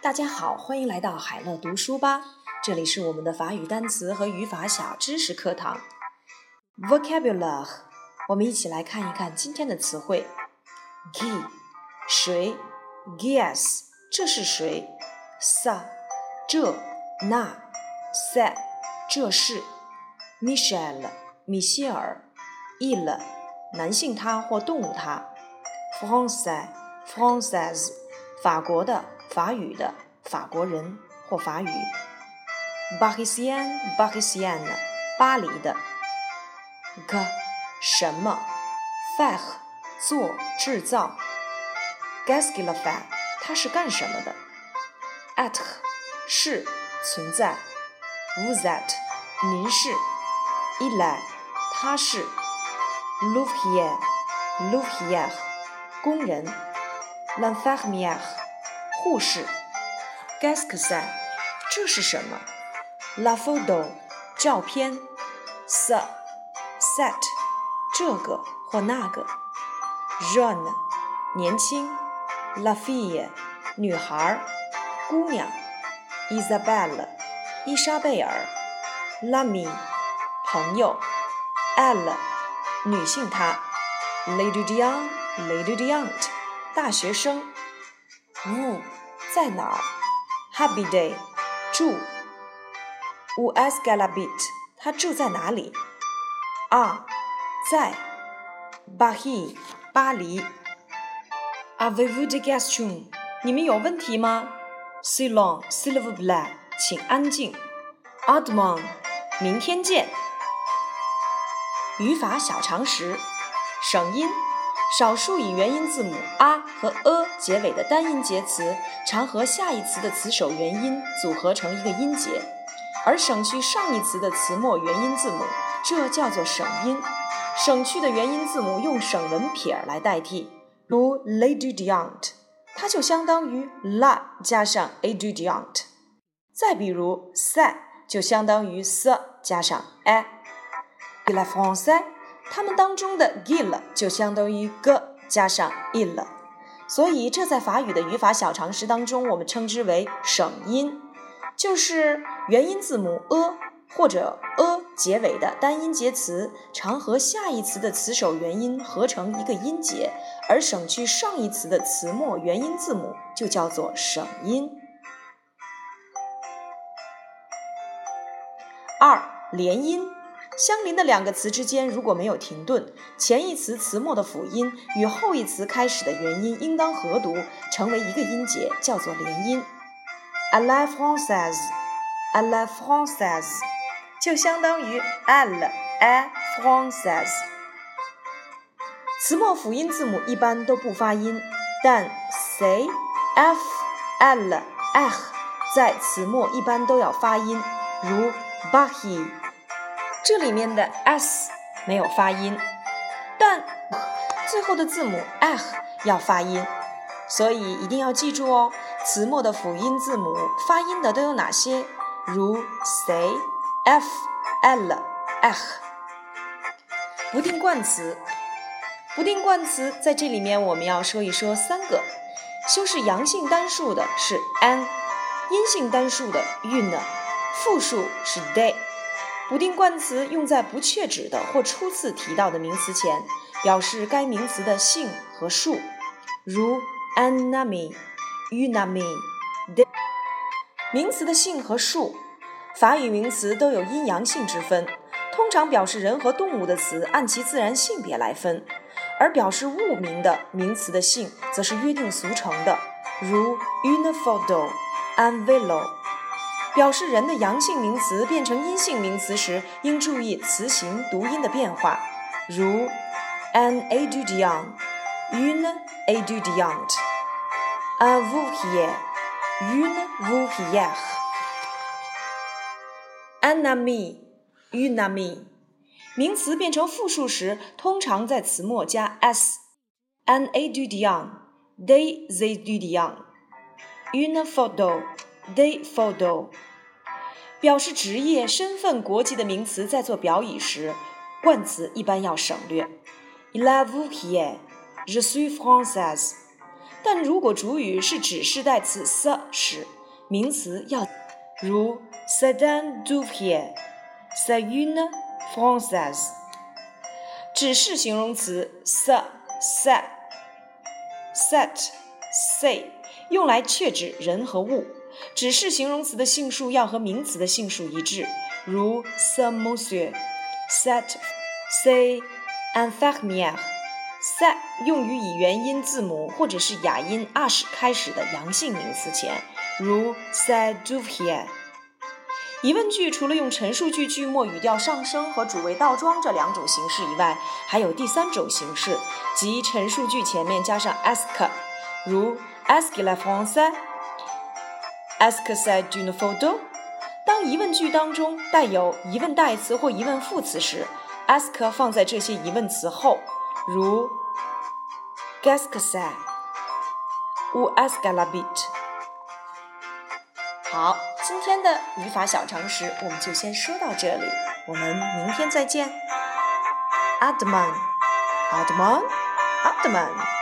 大家好，欢迎来到海乐读书吧。这里是我们的法语单词和语法小知识课堂。Vocabulary，我们一起来看一看今天的词汇。Qui，谁？Guess，这是谁？Sa，这那？C'est，这是。？Michelle，米歇尔。Il，男性他或动物他。Français，Française，法国的。法语的法国人或法语，Parisien，Parisien，巴黎的。g 什么？faire 做制造。Qu'est-ce qu'il fait？他是干什么的？être 是存在。Vous êtes 您是。Il est 他是。L'ouvrier，l'ouvrière 工人。L'infirmière。护士，qu'est-ce que c'est？这是什么？La photo，照片。Ce，set，这个或那个。Jeune，年轻。La fille，女孩，姑娘。Isabelle，伊莎贝尔。L'ami，朋友。Elle，女性她。L'étudiant，l'étudiante，大学生。Où 在哪儿？Happy day 住。Où est-ce qu'elle habite？她住在哪里？啊，在。Paris 巴黎。Avez-vous des questions？你们有问题吗？Silon silvu bla，请安静。À demain，明天见。语法小常识，省音。少数以元音字母 a 和 a 结尾的单音节词，常和下一词的词首元音组合成一个音节，而省去上一词的词末元音字母，这叫做省音。省去的元音字母用省文撇来代替，如 l'étudiant，它就相当于 la 加上 étudiant。再比如 sa 就相当于 s 加上 a。il est français。它们当中的 gill 就相当于 g 加上 il，所以这在法语的语法小常识当中，我们称之为省音，就是元音字母 a 或者 a 结尾的单音节词，常和下一词的词首元音合成一个音节，而省去上一词的词末元音字母，就叫做省音。二连音。相邻的两个词之间如果没有停顿，前一词词末的辅音与后一词开始的元音应当合读，成为一个音节，叫做连音。À la française，à la française，就相当于 elle est française。词末辅音字母一般都不发音，但 c、f、l、h 在词末一般都要发音，如 bahi。这里面的 s 没有发音，但最后的字母 h 要发音，所以一定要记住哦。词末的辅音字母发音的都有哪些？如 c、f、l、h。不定冠词，不定冠词在这里面我们要说一说三个。修饰阳性单数的是 an，阴性单数的 un，复数是 they。不定冠词用在不确指的或初次提到的名词前，表示该名词的性和数，如 anami、unami。名词的性和数，法语名词都有阴阳性之分，通常表示人和动物的词按其自然性别来分，而表示物名的名词的性则是约定俗成的，如 une photo、un vélo。表示人的阳性名词变成阴性名词时，应注意词形读音的变化，如 an étudiant，une étudiante，un ouvrier，une ouvrière，un ami，une amie。名词变成复数时，通常在词末加 s，an étudiant，des étudiants，une photo，des photos。表示职业、身份、国籍的名词在做表语时，冠词一般要省略。Il a vu que je suis française。但如果主语是指示代词 s 时，名词要如 C'est un douvier, c'est une française。指示形容词 s、set、set、say 用来确指人和物。指示形容词的性数要和名词的性数一致，如 ce monsieur, cette, c'est infirmière。在用于以元音字母或者是哑音 ash 开始的阳性名词前，如 c'est douvier。疑问句除了用陈述句句末语调上升和主谓倒装这两种形式以外，还有第三种形式，即陈述句前面加上 ask，如 Est-ce la France？Est-ce c'est une photo？当疑问句当中带有疑问代词或疑问副词时，ask 放在这些疑问词后，如 Qu'est-ce que c'est？ou est-ce qu'elle habite？好，今天的语法小常识我们就先说到这里，我们明天再见。a d m a n a d m a n a d m a n